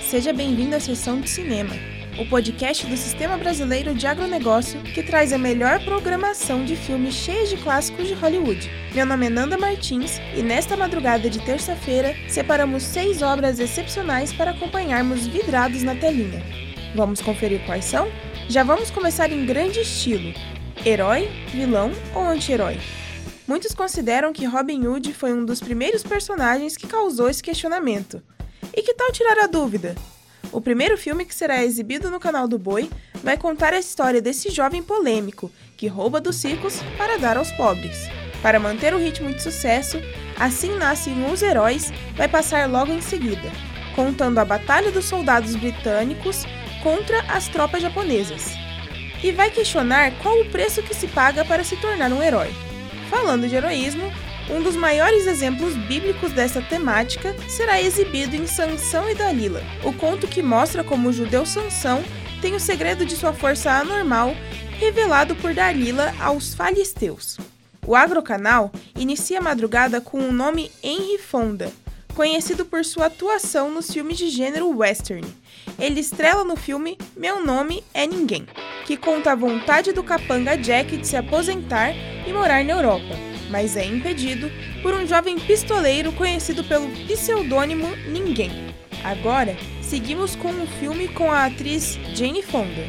Seja bem-vindo à sessão de cinema, o podcast do Sistema Brasileiro de Agronegócio que traz a melhor programação de filmes cheios de clássicos de Hollywood. Meu nome é Nanda Martins e nesta madrugada de terça-feira separamos seis obras excepcionais para acompanharmos vidrados na telinha. Vamos conferir quais são? Já vamos começar em grande estilo: herói, vilão ou anti-herói? Muitos consideram que Robin Hood foi um dos primeiros personagens que causou esse questionamento. E que tal tirar a dúvida? O primeiro filme que será exibido no canal do Boi vai contar a história desse jovem polêmico que rouba dos ricos para dar aos pobres. Para manter o ritmo de sucesso, Assim Nascem os Heróis vai passar logo em seguida, contando a batalha dos soldados britânicos contra as tropas japonesas. E vai questionar qual o preço que se paga para se tornar um herói. Falando de heroísmo, um dos maiores exemplos bíblicos dessa temática será exibido em Sansão e Dalila, o conto que mostra como o judeu Sansão tem o segredo de sua força anormal revelado por Dalila aos filisteus. O Agrocanal inicia a madrugada com o nome Henry Fonda, conhecido por sua atuação nos filmes de gênero western. Ele estrela no filme Meu Nome é Ninguém, que conta a vontade do capanga Jack de se aposentar e morar na Europa mas é impedido por um jovem pistoleiro conhecido pelo pseudônimo Ninguém. Agora, seguimos com um filme com a atriz Jane Fonda.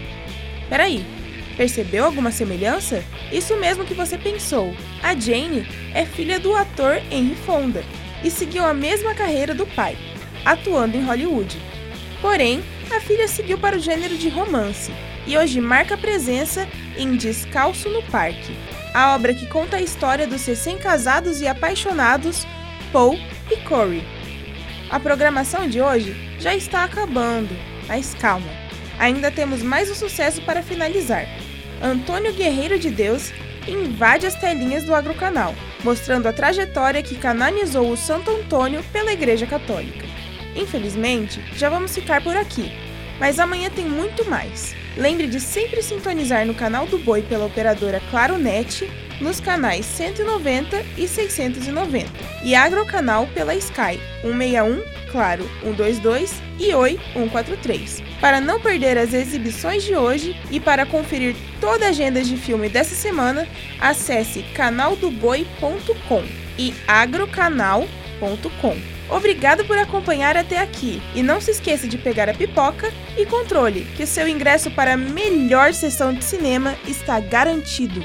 Peraí, percebeu alguma semelhança? Isso mesmo que você pensou. A Jane é filha do ator Henry Fonda e seguiu a mesma carreira do pai, atuando em Hollywood. Porém, a filha seguiu para o gênero de romance e hoje marca presença em Descalço no Parque, a obra que conta a história dos recém-casados e apaixonados Paul e Corey. A programação de hoje já está acabando, mas calma, ainda temos mais um sucesso para finalizar. Antônio Guerreiro de Deus invade as telinhas do Agrocanal, mostrando a trajetória que canonizou o Santo Antônio pela Igreja Católica. Infelizmente, já vamos ficar por aqui, mas amanhã tem muito mais. Lembre de sempre sintonizar no canal do Boi pela operadora Claro Net, nos canais 190 e 690, e Agrocanal pela Sky 161, Claro 122 e Oi 143. Para não perder as exibições de hoje e para conferir toda a agenda de filme dessa semana, acesse canaldoboi.com e agrocanal.com. Obrigado por acompanhar até aqui e não se esqueça de pegar a pipoca e controle que seu ingresso para a melhor sessão de cinema está garantido.